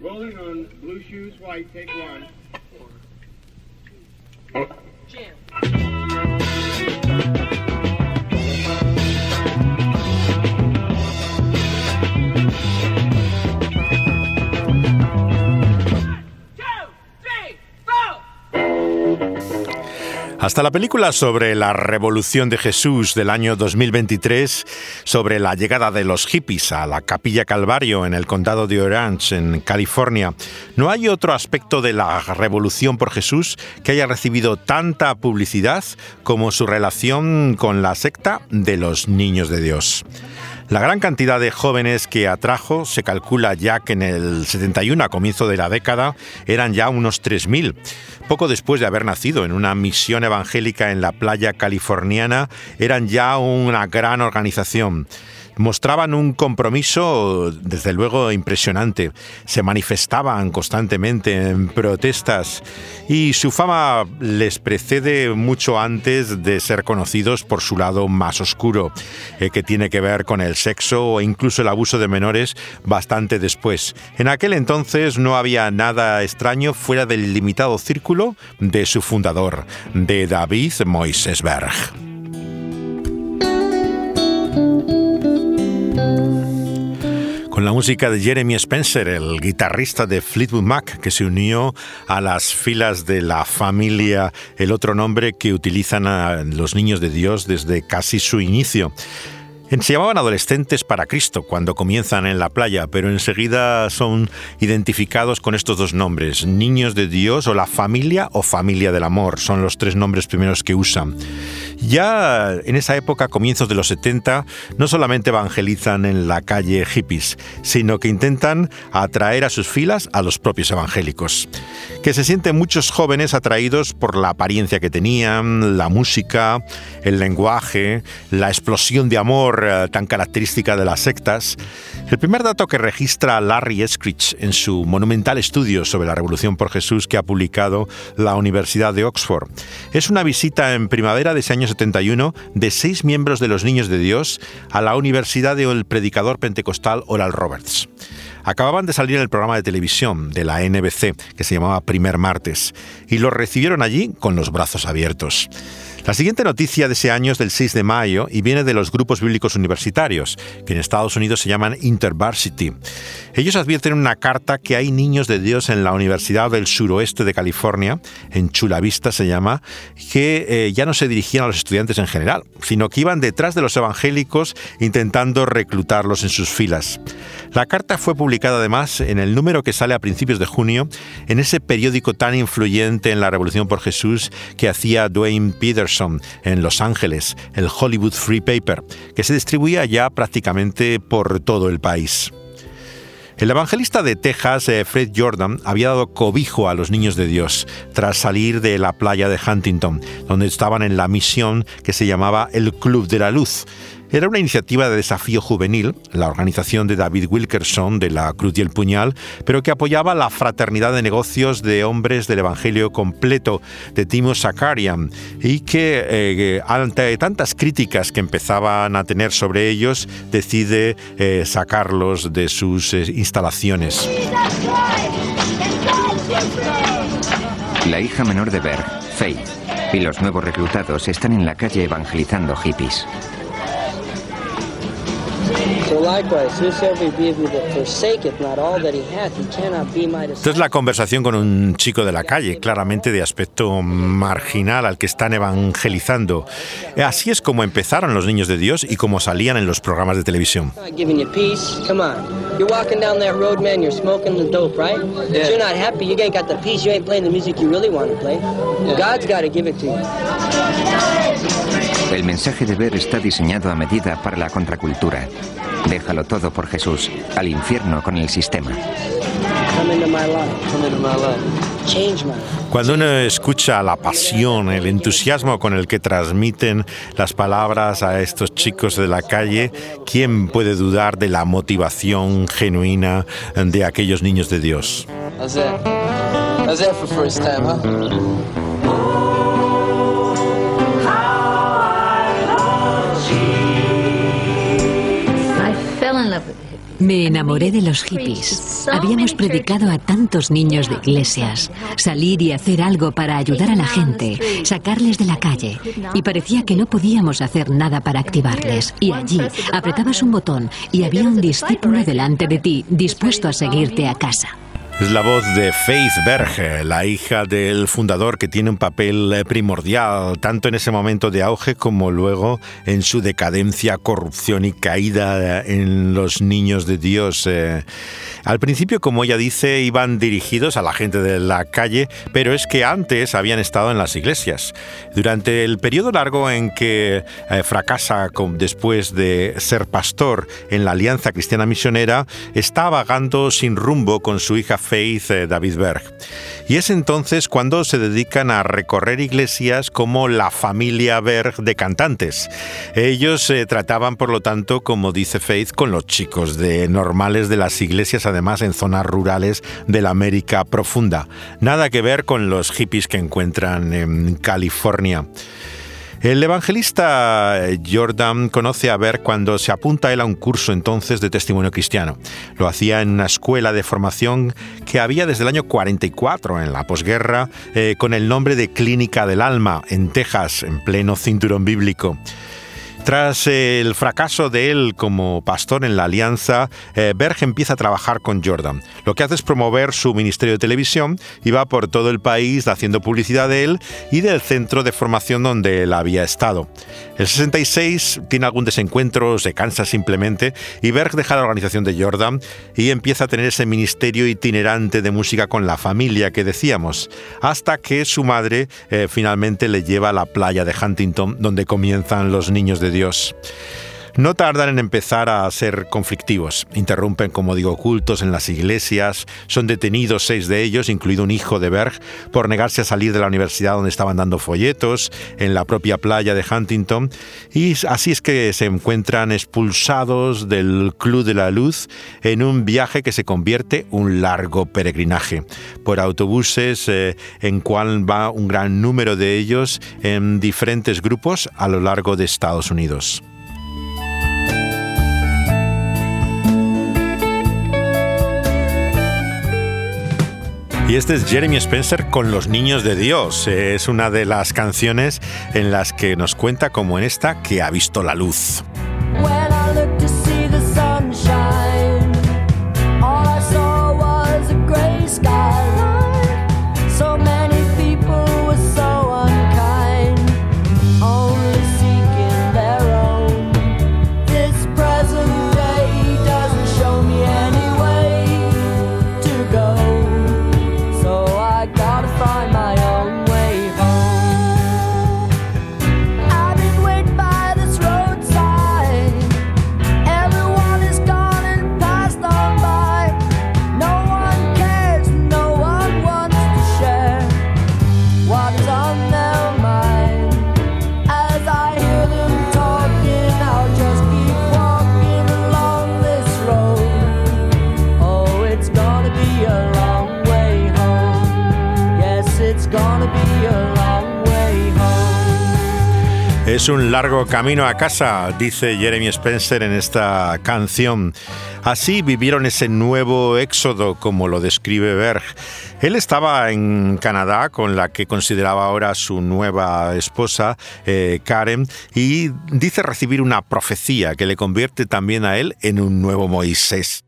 Rolling on blue shoes, white, take one. Hasta la película sobre la revolución de Jesús del año 2023, sobre la llegada de los hippies a la Capilla Calvario en el condado de Orange, en California, no hay otro aspecto de la revolución por Jesús que haya recibido tanta publicidad como su relación con la secta de los niños de Dios. La gran cantidad de jóvenes que atrajo se calcula ya que en el 71, a comienzo de la década, eran ya unos 3.000. Poco después de haber nacido en una misión evangélica en la playa californiana, eran ya una gran organización mostraban un compromiso, desde luego, impresionante. Se manifestaban constantemente en protestas y su fama les precede mucho antes de ser conocidos por su lado más oscuro, eh, que tiene que ver con el sexo o incluso el abuso de menores bastante después. En aquel entonces no había nada extraño fuera del limitado círculo de su fundador, de David Moisesberg. con la música de Jeremy Spencer, el guitarrista de Fleetwood Mac, que se unió a las filas de la familia, el otro nombre que utilizan a los niños de Dios desde casi su inicio. Se llamaban adolescentes para Cristo cuando comienzan en la playa, pero enseguida son identificados con estos dos nombres, niños de Dios o la familia o familia del amor, son los tres nombres primeros que usan. Ya en esa época, comienzos de los 70, no solamente evangelizan en la calle hippies, sino que intentan atraer a sus filas a los propios evangélicos. Que se sienten muchos jóvenes atraídos por la apariencia que tenían, la música, el lenguaje, la explosión de amor eh, tan característica de las sectas, el primer dato que registra Larry Eskridge en su monumental estudio sobre la Revolución por Jesús que ha publicado la Universidad de Oxford es una visita en primavera de ese año 71 de seis miembros de los Niños de Dios a la Universidad del predicador pentecostal Oral Roberts. Acababan de salir en el programa de televisión de la NBC que se llamaba Primer Martes y los recibieron allí con los brazos abiertos. La siguiente noticia de ese año es del 6 de mayo y viene de los grupos bíblicos universitarios, que en Estados Unidos se llaman InterVarsity. Ellos advierten en una carta que hay niños de Dios en la Universidad del Suroeste de California, en Chula Vista se llama, que eh, ya no se dirigían a los estudiantes en general, sino que iban detrás de los evangélicos intentando reclutarlos en sus filas. La carta fue publicada además en el número que sale a principios de junio en ese periódico tan influyente en la Revolución por Jesús que hacía Dwayne En Los Ángeles, el Hollywood Free Paper, que se distribuía ya prácticamente por todo el país. El evangelista de Texas, eh, Fred Jordan, había dado cobijo a los niños de Dios tras salir de la playa de Huntington, donde estaban en la misión que se llamaba el Club de la Luz, era una iniciativa de desafío juvenil, la organización de David Wilkerson de la Cruz y el Puñal, pero que apoyaba la fraternidad de negocios de hombres del Evangelio completo de Timo Sakarian y que eh, ante tantas críticas que empezaban a tener sobre ellos, decide eh, sacarlos de sus eh, instalaciones. La hija menor de Berg, Faith, y los nuevos reclutados están en la calle evangelizando hippies. Esta es la conversación con un chico de la calle, claramente de aspecto marginal al que están evangelizando. Así es como empezaron los niños de Dios y como salían en los programas de televisión. El mensaje de ver está diseñado a medida para la contracultura. Déjalo todo por Jesús, al infierno con el sistema. Cuando uno escucha la pasión, el entusiasmo con el que transmiten las palabras a estos chicos de la calle, ¿quién puede dudar de la motivación genuina de aquellos niños de Dios? Me enamoré de los hippies. Habíamos predicado a tantos niños de iglesias, salir y hacer algo para ayudar a la gente, sacarles de la calle. Y parecía que no podíamos hacer nada para activarles. Y allí apretabas un botón y había un discípulo delante de ti dispuesto a seguirte a casa. Es la voz de Faith Berge, la hija del fundador que tiene un papel eh, primordial tanto en ese momento de auge como luego en su decadencia, corrupción y caída en los niños de Dios. Eh. Al principio, como ella dice, iban dirigidos a la gente de la calle, pero es que antes habían estado en las iglesias. Durante el periodo largo en que eh, fracasa después de ser pastor en la Alianza Cristiana Misionera, está vagando sin rumbo con su hija Faith eh, David Berg. Y es entonces cuando se dedican a recorrer iglesias como la familia Berg de cantantes. Ellos se trataban, por lo tanto, como dice Faith, con los chicos de normales de las iglesias, además en zonas rurales de la América profunda. Nada que ver con los hippies que encuentran en California. El evangelista Jordan conoce a Berg cuando se apunta él a un curso entonces de testimonio cristiano. Lo hacía en una escuela de formación que había desde el año 44 en la posguerra eh, con el nombre de Clínica del Alma en Texas, en pleno cinturón bíblico. Tras el fracaso de él como pastor en la alianza, eh, Berg empieza a trabajar con Jordan. Lo que hace es promover su ministerio de televisión y va por todo el país haciendo publicidad de él y del centro de formación donde él había estado. El 66 tiene algún desencuentro, se cansa simplemente y Berg deja la organización de Jordan y empieza a tener ese ministerio itinerante de música con la familia que decíamos, hasta que su madre eh, finalmente le lleva a la playa de Huntington donde comienzan los niños de Dios Dios. No tardan en empezar a ser conflictivos. Interrumpen, como digo, cultos en las iglesias. Son detenidos seis de ellos, incluido un hijo de Berg, por negarse a salir de la universidad donde estaban dando folletos, en la propia playa de Huntington. Y así es que se encuentran expulsados del Club de la Luz en un viaje que se convierte un largo peregrinaje por autobuses eh, en cual va un gran número de ellos en diferentes grupos a lo largo de Estados Unidos. Y este es Jeremy Spencer con Los Niños de Dios. Es una de las canciones en las que nos cuenta, como en esta, que ha visto la luz. Es un largo camino a casa, dice Jeremy Spencer en esta canción. Así vivieron ese nuevo éxodo, como lo describe Berg. Él estaba en Canadá con la que consideraba ahora su nueva esposa, eh, Karen, y dice recibir una profecía que le convierte también a él en un nuevo Moisés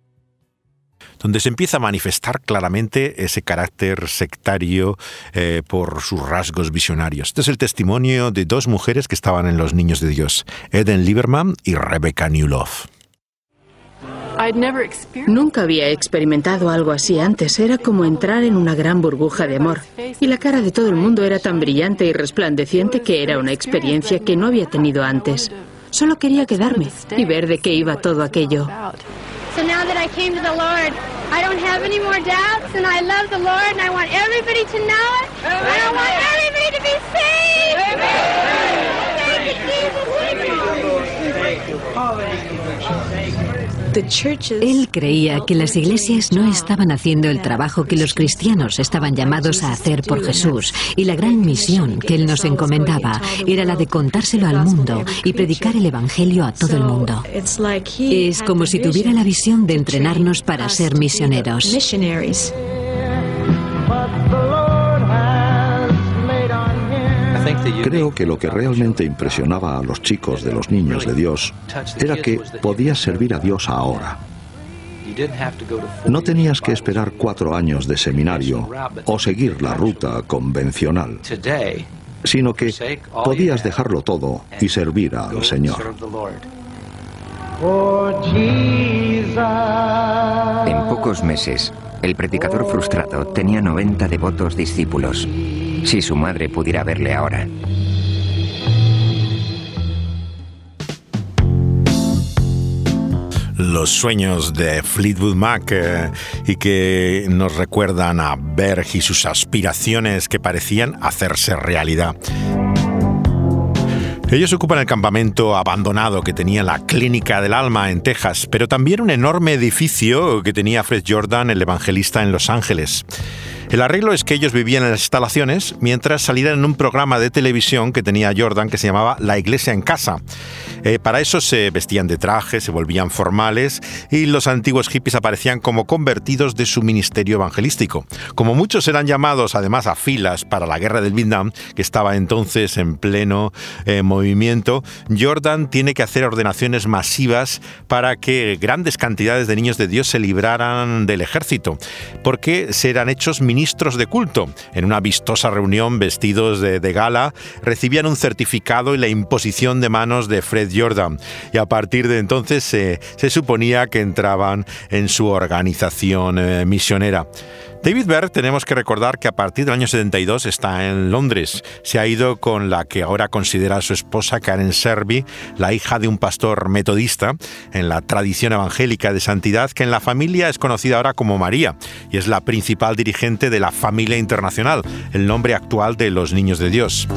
donde se empieza a manifestar claramente ese carácter sectario eh, por sus rasgos visionarios. Este es el testimonio de dos mujeres que estaban en Los Niños de Dios, Eden Lieberman y Rebecca Newlove. Nunca había experimentado algo así antes. Era como entrar en una gran burbuja de amor. Y la cara de todo el mundo era tan brillante y resplandeciente que era una experiencia que no había tenido antes. Solo quería quedarme y ver de qué iba todo aquello. So now that I came to the Lord, I don't have any more doubts, and I love the Lord, and I want everybody to know it, Amen. and I want everybody to be saved. Amen. Thank you, Jesus. Thank you. Thank you. Él creía que las iglesias no estaban haciendo el trabajo que los cristianos estaban llamados a hacer por Jesús y la gran misión que Él nos encomendaba era la de contárselo al mundo y predicar el Evangelio a todo el mundo. Es como si tuviera la visión de entrenarnos para ser misioneros. Creo que lo que realmente impresionaba a los chicos de los niños de Dios era que podías servir a Dios ahora. No tenías que esperar cuatro años de seminario o seguir la ruta convencional, sino que podías dejarlo todo y servir al Señor. En pocos meses, el predicador frustrado tenía 90 devotos discípulos. Si su madre pudiera verle ahora. los sueños de Fleetwood Mac eh, y que nos recuerdan a Berg y sus aspiraciones que parecían hacerse realidad. Ellos ocupan el campamento abandonado que tenía la Clínica del Alma en Texas, pero también un enorme edificio que tenía Fred Jordan, el evangelista, en Los Ángeles. El arreglo es que ellos vivían en las instalaciones mientras salían en un programa de televisión que tenía Jordan que se llamaba La Iglesia en Casa. Eh, para eso se vestían de traje, se volvían formales y los antiguos hippies aparecían como convertidos de su ministerio evangelístico. Como muchos eran llamados además a filas para la guerra del Vietnam, que estaba entonces en pleno eh, movimiento, Jordan tiene que hacer ordenaciones masivas para que grandes cantidades de niños de Dios se libraran del ejército, porque serán hechos ministros ministros de culto. En una vistosa reunión, vestidos de, gala, recibían un certificado y la imposición de manos de Fred Jordan. Y a partir de entonces se suponía que entraban en su organización eh, misionera. David Berg tenemos que recordar que a partir del año 72 está en Londres. Se ha ido con la que ahora considera su esposa Karen Serby, la hija de un pastor metodista en la tradición evangélica de santidad que en la familia es conocida ahora como María y es la principal dirigente de la familia internacional, el nombre actual de los niños de Dios.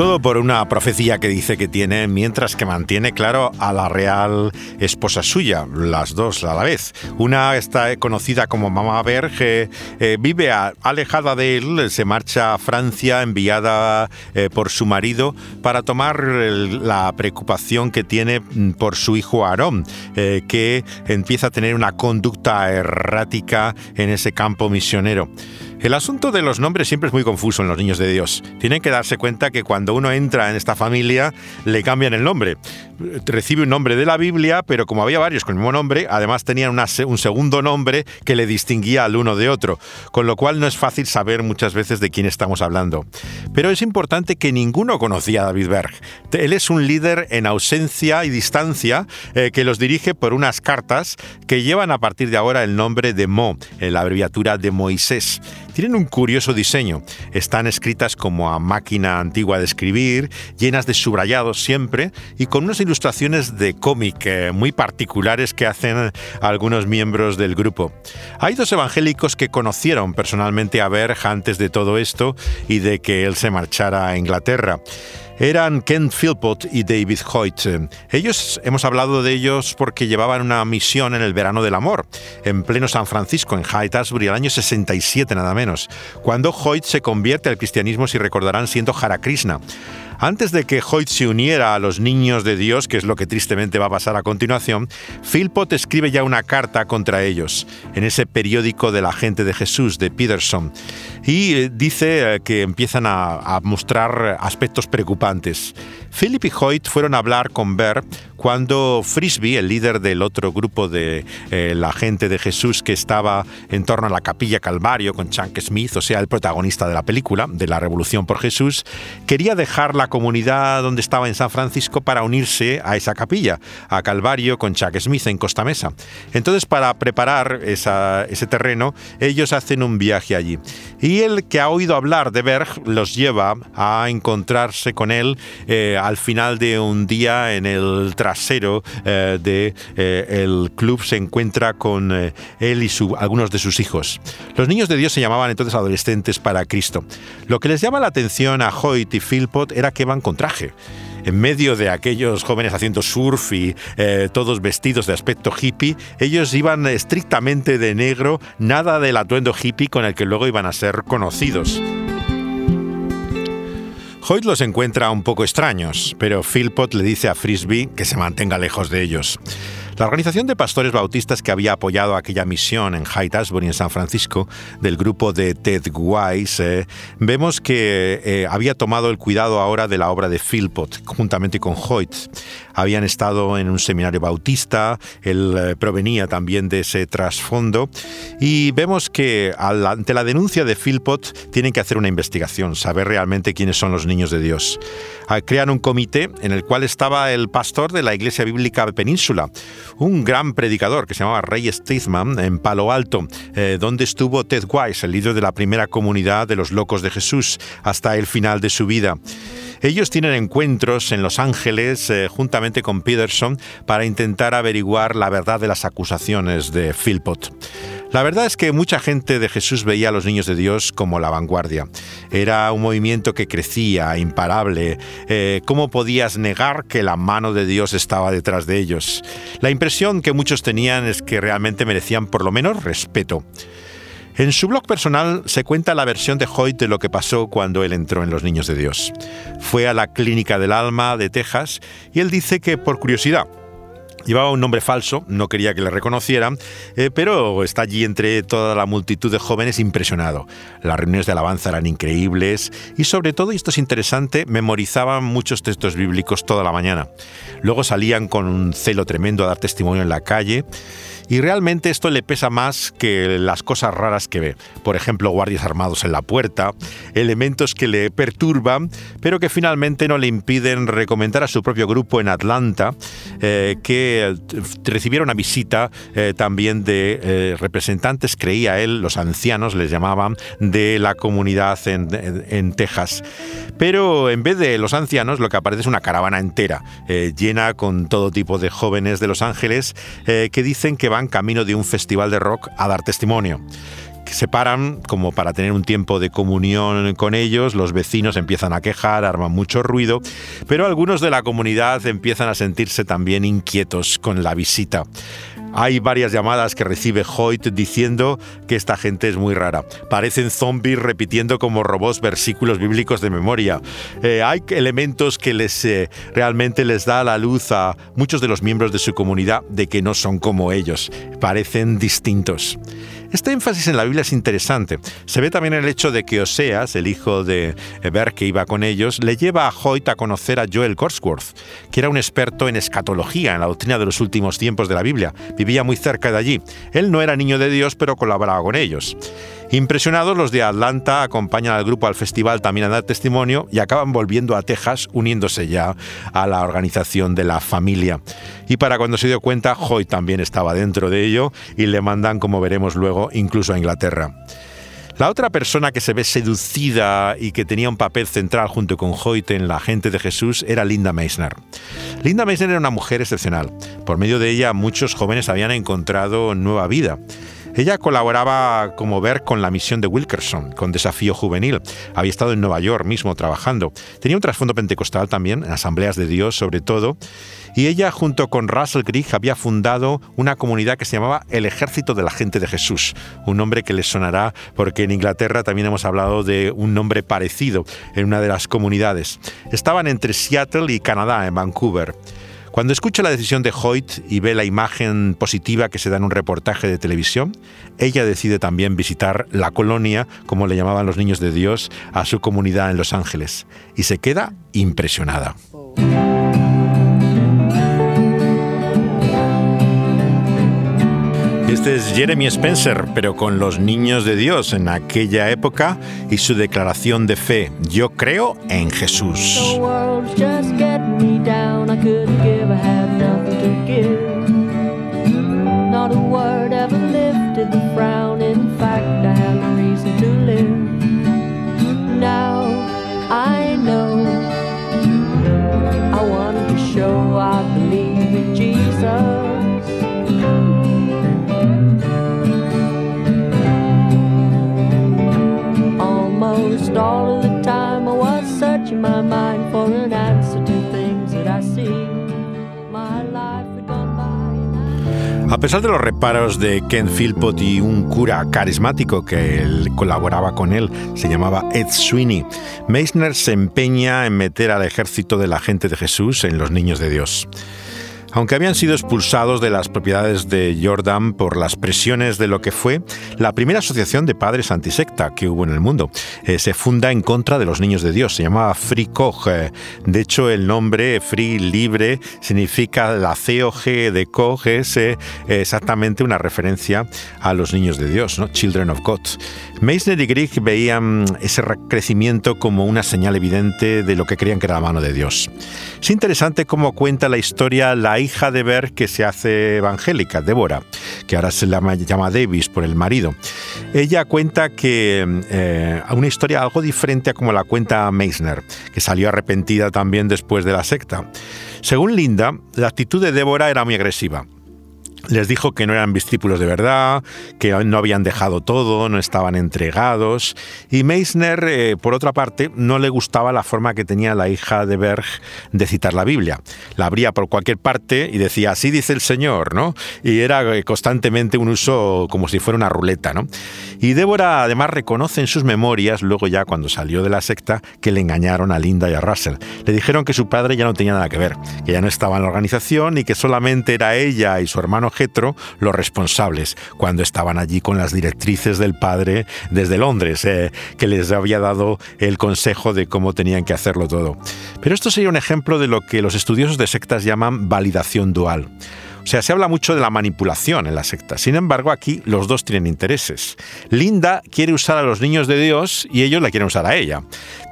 Todo por una profecía que dice que tiene, mientras que mantiene claro a la real esposa suya, las dos a la vez. Una está conocida como Mamá Berge, eh, vive alejada de él, se marcha a Francia enviada eh, por su marido para tomar la preocupación que tiene mm, por su hijo Aarón, eh, que empieza a tener una conducta errática en ese campo misionero. El asunto de los nombres siempre es muy confuso en los niños de Dios. Tienen que darse cuenta que cuando uno entra en esta familia le cambian el nombre. Recibe un nombre de la Biblia, pero como había varios con el mismo nombre, además tenían un segundo nombre que le distinguía al uno de otro, con lo cual no es fácil saber muchas veces de quién estamos hablando. Pero es importante que ninguno conocía a David Berg. Él es un líder en ausencia y distancia eh, que los dirige por unas cartas que llevan a partir de ahora el nombre de Mo, en la abreviatura de Moisés. Tienen un curioso diseño. Están escritas como a máquina antigua de escribir, llenas de subrayados siempre y con unas ilustraciones de cómic eh, muy particulares que hacen algunos miembros del grupo. Hay dos evangélicos que conocieron personalmente a Berg antes de todo esto y de que él se marchara a Inglaterra eran Ken Philpott y David Hoyt. Ellos, hemos hablado de ellos porque llevaban una misión en el verano del amor, en pleno San Francisco, en Haight el año 67 nada menos, cuando Hoyt se convierte al cristianismo, si recordarán, siendo Hara Krishna. Antes de que Hoyt se uniera a los niños de Dios, que es lo que tristemente va a pasar a continuación, Philpott escribe ya una carta contra ellos en ese periódico de la gente de Jesús de Peterson y eh, dice eh, que empiezan a, mostrar aspectos preocupantes. Philip y Hoyt fueron a hablar con Berg cuando Frisbee, el líder del otro grupo de eh, la gente de Jesús que estaba en torno a la capilla Calvario con Chunk Smith, o sea, el protagonista de la película, de la Revolución por Jesús, quería dejar la comunidad donde estaba en San Francisco para unirse a esa capilla, a Calvario con Chuck Smith en Costa Mesa. Entonces, para preparar ese terreno, ellos hacen un viaje allí. Y el que ha oído hablar de Berg los lleva a encontrarse con él eh, al final de un día en el trasero del eh, de eh, el club se encuentra con él y algunos de sus hijos. Los niños de Dios se llamaban entonces adolescentes para Cristo. Lo que les llama la atención a Hoyt y Philpott era que van con traje. En medio de aquellos jóvenes haciendo surf y eh, todos vestidos de aspecto hippie, ellos iban estrictamente de negro, nada del atuendo hippie con el que luego iban a ser conocidos. Hoyt los encuentra un poco extraños, pero Philpott le dice a Frisbee que se mantenga lejos de ellos. La organización de pastores bautistas que había apoyado aquella misión en Haight Ashbury, en San Francisco, del grupo de Ted Wise, eh, vemos que eh, había tomado el cuidado ahora de la obra de Philpott, juntamente con Hoyt. Habían estado en un seminario bautista, él eh, provenía también de ese trasfondo, y vemos que ante la denuncia de Philpott tienen que hacer una investigación, saber realmente quiénes son los niños de Dios. Ah, crean un comité en el cual estaba el pastor de la Iglesia Bíblica Península, un gran predicador que se llamaba Ray Steithman en Palo Alto, eh, donde estuvo Ted Wise, el líder de la primera comunidad de los locos de Jesús, hasta el final de su vida. Ellos tienen encuentros en Los Ángeles eh, juntamente con Peterson para intentar averiguar la verdad de las acusaciones de Philpott. La verdad es que mucha gente de Jesús veía a los niños de Dios como la vanguardia. Era un movimiento que crecía, imparable. Eh, ¿Cómo podías negar que la mano de Dios estaba detrás de ellos? La impresión que muchos tenían es que realmente merecían por lo menos respeto. En su blog personal se cuenta la versión de Hoyt de lo que pasó cuando él entró en Los Niños de Dios. Fue a la Clínica del Alma de Texas y él dice que por curiosidad Llevaba un nombre falso, no quería que le reconocieran, eh, pero está allí entre toda la multitud de jóvenes impresionado. Las reuniones de alabanza eran increíbles y sobre todo, y esto es interesante, memorizaban muchos textos bíblicos toda la mañana. Luego salían con un celo tremendo a dar testimonio en la calle y realmente esto le pesa más que las cosas raras que ve. Por ejemplo, guardias armados en la puerta, elementos que le perturban, pero que finalmente no le impiden recomendar a su propio grupo en Atlanta eh, que recibiera una visita eh, también de eh, representantes, creía él, los ancianos les llamaban, de la comunidad en, en, Texas. Pero en vez de los ancianos, lo que aparece es una caravana entera, llena con todo tipo de jóvenes de Los Ángeles que dicen que van camino de un festival de rock a dar testimonio se paran como para tener un tiempo de comunión con ellos, los vecinos empiezan a quejar, arman mucho ruido, pero algunos de la comunidad empiezan a sentirse también inquietos con la visita. Hay varias llamadas que recibe Hoyt diciendo que esta gente es muy rara. Parecen zombies repitiendo como robots versículos bíblicos de memoria. Eh, hay elementos que les eh, realmente les da la luz a muchos de los miembros de su comunidad de que no son como ellos. Parecen distintos. Este énfasis en la Biblia es interesante. Se ve también el hecho de que Oseas, el hijo de Eber que iba con ellos, le lleva a Hoyt a conocer a Joel Corsworth, que era un experto en escatología, en la doctrina de los últimos tiempos de la Biblia. Vivía muy cerca de allí. Él no era niño de Dios, pero colaboraba con ellos. Impresionados, los de Atlanta acompañan al grupo al festival también a dar testimonio y acaban volviendo a Texas, uniéndose ya a la organización de la familia. Y para cuando se dio cuenta, Hoy también estaba dentro de ello y le mandan, como veremos luego, incluso a Inglaterra. La otra persona que se ve seducida y que tenía un papel central junto con Hoyt en La gente de Jesús era Linda Meissner. Linda Meissner era una mujer excepcional. Por medio de ella muchos jóvenes habían encontrado nueva vida. Ella colaboraba como ver con la misión de Wilkerson, con Desafío Juvenil. Había estado en Nueva York mismo trabajando. Tenía un trasfondo pentecostal también, en asambleas de Dios sobre todo. Y ella, junto con Russell Grigg, había fundado una comunidad que se llamaba El Ejército de la Gente de Jesús. Un nombre que les sonará porque en Inglaterra también hemos hablado de un nombre parecido en una de las comunidades. Estaban entre Seattle y Canadá, en Vancouver. Cuando escucha la decisión de Hoyt y ve la imagen positiva que se da en un reportaje de televisión, ella decide también visitar la colonia, como le llamaban los niños de Dios, a su comunidad en Los Ángeles, y se queda impresionada. Este es Jeremy Spencer, pero con los niños de Dios en aquella época y su declaración de fe. Yo creo en Jesús. I believe in Jesus. Pesar de los reparos de Ken Philpott y un cura carismático que colaboraba con él, se llamaba Ed Sweeney, Meissner se empeña en meter al ejército de la gente de Jesús en los niños de Dios. Aunque habían sido expulsados de las propiedades de Jordan por las presiones de lo que fue la primera asociación de padres antisecta que hubo en el mundo, eh, se funda en contra de los niños de Dios, se llamaba Free Koch. De hecho, el nombre Free, libre, significa la COG de Koch, es eh, exactamente una referencia a los niños de Dios, ¿no? Children of God. Meissner y Grieg veían ese crecimiento como una señal evidente de lo que creían que era la mano de Dios. Es interesante cómo cuenta la historia la hija de Berg que se hace evangélica, Débora, que ahora se llama, llama Davis por el marido. Ella cuenta que eh, una historia algo diferente a como la cuenta Meissner, que salió arrepentida también después de la secta. Según Linda, la actitud de Débora era muy agresiva les dijo que no eran discípulos de verdad, que no habían dejado todo, no estaban entregados. Y Meissner, eh, por otra parte, no le gustaba la forma que tenía la hija de Berg de citar la Biblia. La abría por cualquier parte y decía, así dice el Señor, ¿no? Y era eh, constantemente un uso como si fuera una ruleta, ¿no? Y Débora además reconoce en sus memorias, luego ya cuando salió de la secta, que le engañaron a Linda y a Russell. Le dijeron que su padre ya no tenía nada que ver, que ya no estaba en la organización y que solamente era ella y su hermano Getro los responsables cuando estaban allí con las directrices del padre desde Londres, eh, que les había dado el consejo de cómo tenían que hacerlo todo. Pero esto sería un ejemplo de lo que los estudiosos de sectas llaman validación dual. O sea, se habla mucho de la manipulación en la secta. Sin embargo, aquí los dos tienen intereses. Linda quiere usar a los niños de Dios y ellos la quieren usar a ella.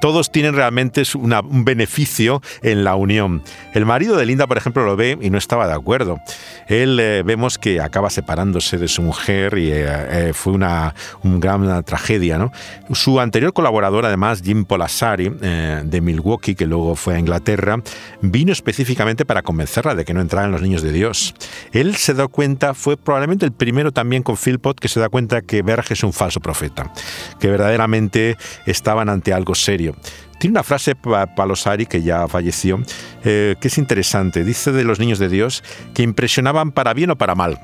Todos tienen realmente un beneficio en la unión. El marido de Linda, por ejemplo, lo ve y no estaba de acuerdo. Él eh, vemos que acaba separándose de su mujer y eh, eh, fue una, gran tragedia. ¿no? Su anterior colaborador, además, Jim Polasari, de Milwaukee, que luego fue a Inglaterra, vino específicamente para convencerla de que no entraran los niños de Dios. Él se da cuenta, fue probablemente el primero también con Philpott que se da cuenta que Berg es un falso profeta, que verdaderamente estaban ante algo serio. Tiene una frase Palosari, que ya falleció, eh, que es interesante. Dice de los niños de Dios que impresionaban para bien o para mal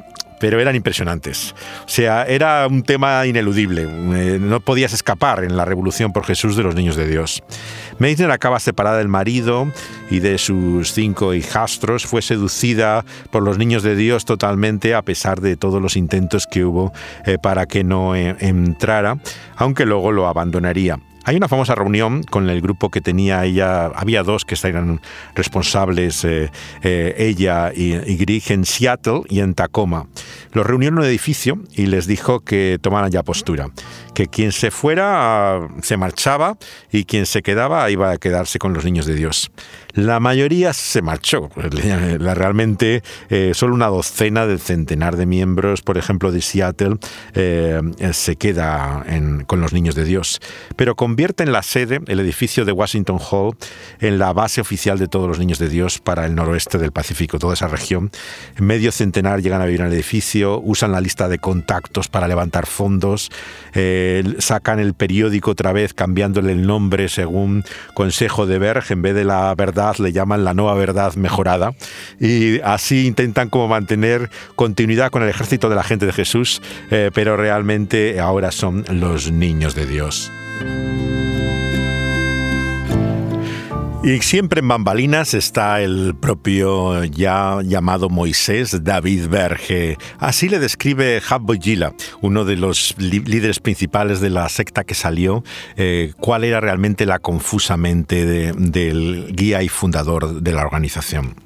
pero eran impresionantes. O sea, era un tema ineludible. Eh, no podías escapar en la revolución por Jesús de los niños de Dios. Meissner acaba separada del marido y de sus cinco hijastros. Fue seducida por los niños de Dios totalmente, a pesar de todos los intentos que hubo eh, para que no entrara, aunque luego lo abandonaría. Hay una famosa reunión con el grupo que tenía ella, había dos que eran responsables, eh, eh, ella y, y en Seattle y en Tacoma. Los reunió en un edificio y les dijo que tomaran ya postura, que quien se fuera se marchaba y quien se quedaba iba a quedarse con los niños de Dios. La mayoría se marchó. Realmente eh, solo una docena del centenar de miembros, por ejemplo, de Seattle, eh, se queda con los niños de Dios. Pero convierte en la sede, el edificio de Washington Hall, en la base oficial de todos los niños de Dios para el noroeste del Pacífico, toda esa región. Medio centenar llegan a vivir en el edificio, usan la lista de contactos para levantar fondos, eh, sacan el periódico otra vez cambiándole el nombre según consejo de Berg, en vez de la verdad le llaman la nueva verdad mejorada, y así intentan como mantener continuidad con el ejército de la gente de Jesús, eh, pero realmente ahora son los niños de Dios. Y siempre en bambalinas está el propio ya llamado Moisés David Berge. Así le describe Habbo Gila, uno de los líderes principales de la secta que salió, eh, cuál era realmente la confusa mente del guía y fundador de la organización.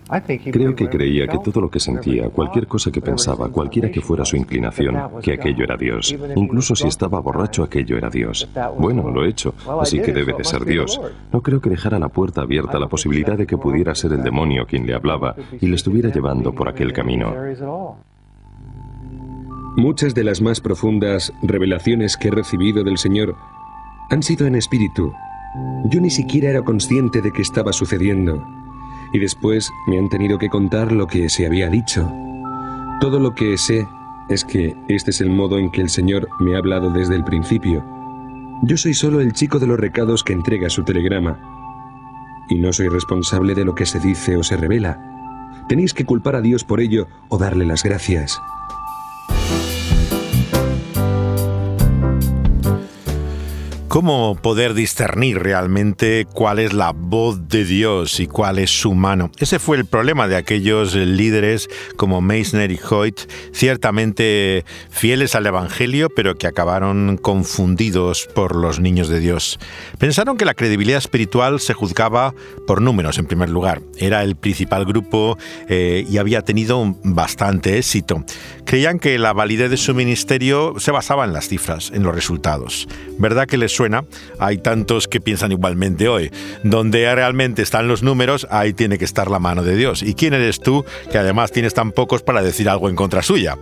Creo que creía que todo lo que sentía, cualquier cosa que pensaba, cualquiera que fuera su inclinación, que aquello era Dios. Incluso si estaba borracho, aquello era Dios. Bueno, lo he hecho, así que debe de ser Dios. No creo que dejara la puerta abierta la posibilidad de que pudiera ser el demonio quien le hablaba y le estuviera llevando por aquel camino. Muchas de las más profundas revelaciones que he recibido del Señor han sido en espíritu. Yo ni siquiera era consciente de que estaba sucediendo y después me han tenido que contar lo que se había dicho. Todo lo que sé es que este es el modo en que el Señor me ha hablado desde el principio. Yo soy solo el chico de los recados que entrega su telegrama. Y no soy responsable de lo que se dice o se revela. Tenéis que culpar a Dios por ello o darle las gracias. ¿Cómo poder discernir realmente cuál es la voz de Dios y cuál es su mano? Ese fue el problema de aquellos líderes como Meissner y Hoyt, ciertamente fieles al Evangelio, pero que acabaron confundidos por los niños de Dios. Pensaron que la credibilidad espiritual se juzgaba por números, en primer lugar. Era el principal grupo eh, y había tenido bastante éxito. Creían que la validez de su ministerio se basaba en las cifras, en los resultados. ¿Verdad que les suena? Hay tantos que piensan igualmente hoy. Donde realmente están los números, ahí tiene que estar la mano de Dios. ¿Y quién eres tú que además tienes tan pocos para decir algo en contra suya?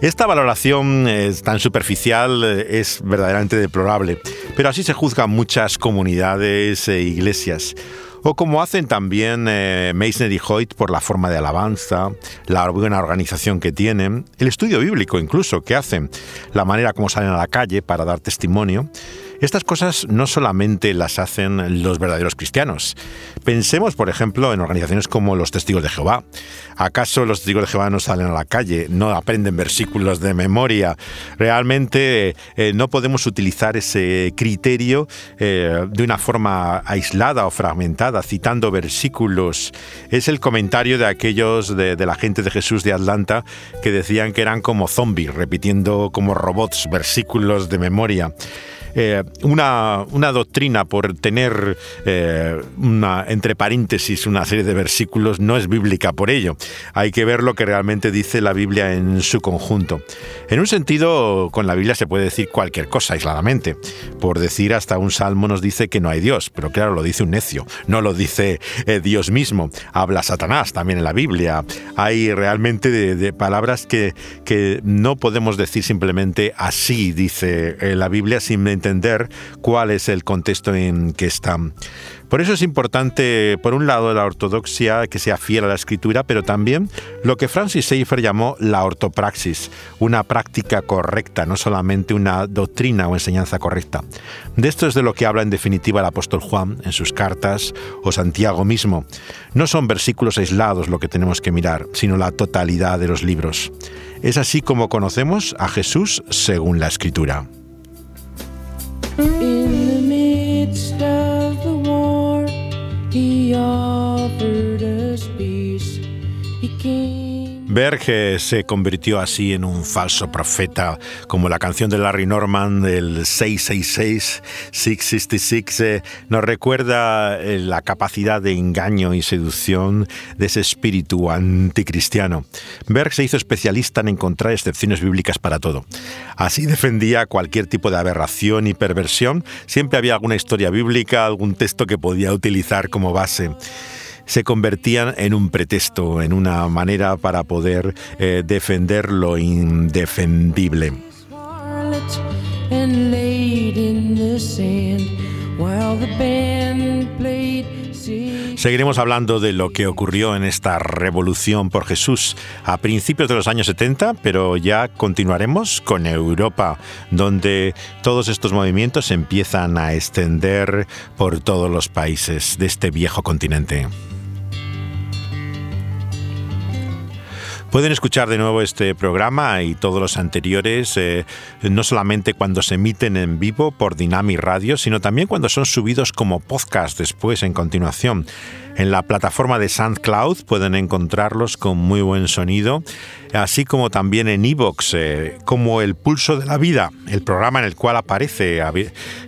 Esta valoración tan superficial eh, es verdaderamente deplorable, pero así se juzgan muchas comunidades e iglesias o como hacen también eh, Meissner y Hoyt por la forma de alabanza, la buena organización que tienen, el estudio bíblico incluso que hacen, la manera como salen a la calle para dar testimonio. Estas cosas no solamente las hacen los verdaderos cristianos. Pensemos, por ejemplo, en organizaciones como los Testigos de Jehová. ¿Acaso los Testigos de Jehová no salen a la calle, no aprenden versículos de memoria? Realmente eh, no podemos utilizar ese criterio eh, de una forma aislada o fragmentada, citando versículos. Es el comentario de aquellos de, de la gente de Jesús de Atlanta que decían que eran como zombies, repitiendo como robots versículos de memoria. Eh, una, una, doctrina por tener eh, una, entre paréntesis una serie de versículos no es bíblica por ello. Hay que ver lo que realmente dice la Biblia en su conjunto. En un sentido, con la Biblia se puede decir cualquier cosa aisladamente. Por decir hasta un salmo nos dice que no hay Dios, pero claro, lo dice un necio, no lo dice eh, Dios mismo. Habla Satanás también en la Biblia. Hay realmente de, palabras que, que no podemos decir simplemente así, dice la Biblia, simplemente entender cuál es el contexto en que están. Por eso es importante, por un lado, la ortodoxia que sea fiel a la escritura, pero también lo que Francis Schaeffer llamó la ortopraxis, una práctica correcta, no solamente una doctrina o enseñanza correcta. De esto es de lo que habla en definitiva el apóstol Juan en sus cartas o Santiago mismo. No son versículos aislados lo que tenemos que mirar, sino la totalidad de los libros. Es así como conocemos a Jesús según la escritura. In the midst of the war, he offered us peace. He came. Berge se convirtió así en un falso profeta, como la canción de Larry Norman del 666, 666, eh, nos recuerda eh, la capacidad de engaño y seducción de ese espíritu anticristiano. Berg se hizo especialista en encontrar excepciones bíblicas para todo. Así defendía cualquier tipo de aberración y perversión, siempre había alguna historia bíblica, algún texto que podía utilizar como base se convertían en un pretexto, en una manera para poder eh, defender lo indefendible. Seguiremos hablando de lo que ocurrió en esta revolución por Jesús a principios de los años 70, pero ya continuaremos con Europa, donde todos estos movimientos empiezan a extender por todos los países de este viejo continente. Pueden escuchar de nuevo este programa y todos los anteriores, eh, no solamente cuando se emiten en vivo por Dynamic Radio, sino también cuando son subidos como podcast después en continuación. En la plataforma de SoundCloud pueden encontrarlos con muy buen sonido, así como también en Evox, eh, como El Pulso de la Vida, el programa en el cual aparece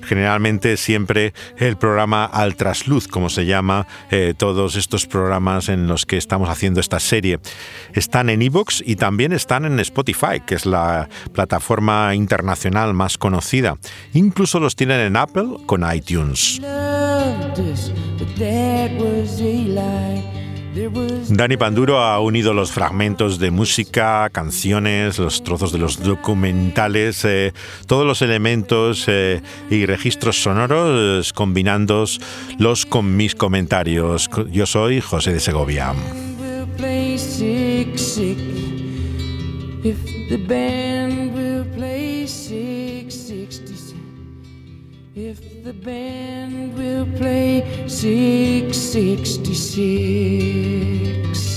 generalmente siempre el programa Al Trasluz, como se llama eh, todos estos programas en los que estamos haciendo esta serie. Están en Evox y también están en Spotify, que es la plataforma internacional más conocida. Incluso los tienen en Apple con iTunes. Dani Panduro ha unido los fragmentos de música, canciones, los trozos de los documentales, eh, todos los elementos eh, y registros sonoros, combinándolos con mis comentarios. Yo soy José de Segovia. the band will play 666.